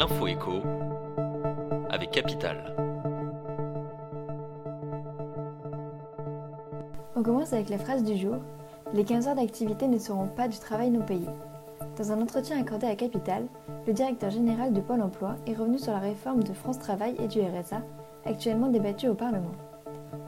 l'info écho avec Capital. On commence avec la phrase du jour. Les 15 heures d'activité ne seront pas du travail non payé. Dans un entretien accordé à Capital, le directeur général de Pôle emploi est revenu sur la réforme de France Travail et du RSA, actuellement débattue au Parlement.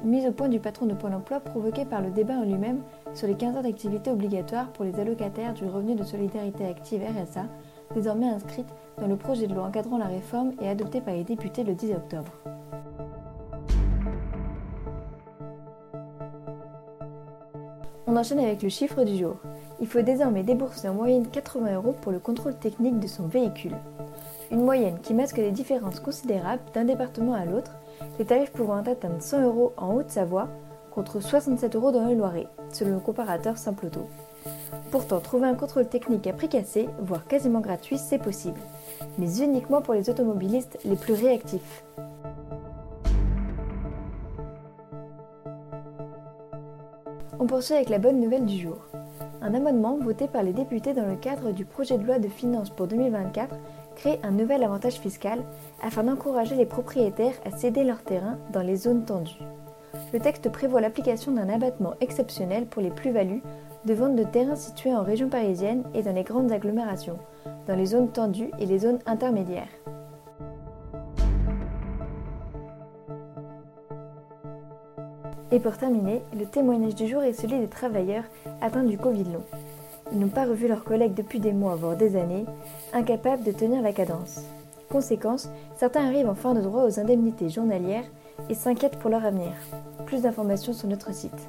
Mise au point du patron de Pôle emploi provoquée par le débat en lui-même sur les 15 heures d'activité obligatoires pour les allocataires du revenu de solidarité active RSA, désormais inscrite dans le projet de loi encadrant la réforme et adopté par les députés le 10 octobre. On enchaîne avec le chiffre du jour. Il faut désormais débourser en moyenne 80 euros pour le contrôle technique de son véhicule. Une moyenne qui masque des différences considérables d'un département à l'autre, les tarifs pouvant atteindre 100 euros en Haute-Savoie contre 67 euros dans le Loiret, selon le comparateur Simple Auto. Pourtant, trouver un contrôle technique à prix cassé, voire quasiment gratuit, c'est possible, mais uniquement pour les automobilistes les plus réactifs. On poursuit avec la bonne nouvelle du jour. Un amendement voté par les députés dans le cadre du projet de loi de finances pour 2024 crée un nouvel avantage fiscal afin d'encourager les propriétaires à céder leur terrain dans les zones tendues. Le texte prévoit l'application d'un abattement exceptionnel pour les plus-values de vente de terrains situés en région parisienne et dans les grandes agglomérations, dans les zones tendues et les zones intermédiaires. Et pour terminer, le témoignage du jour est celui des travailleurs atteints du Covid long. Ils n'ont pas revu leurs collègues depuis des mois, voire des années, incapables de tenir la cadence. Conséquence, certains arrivent en fin de droit aux indemnités journalières et s'inquiètent pour leur avenir. Plus d'informations sur notre site.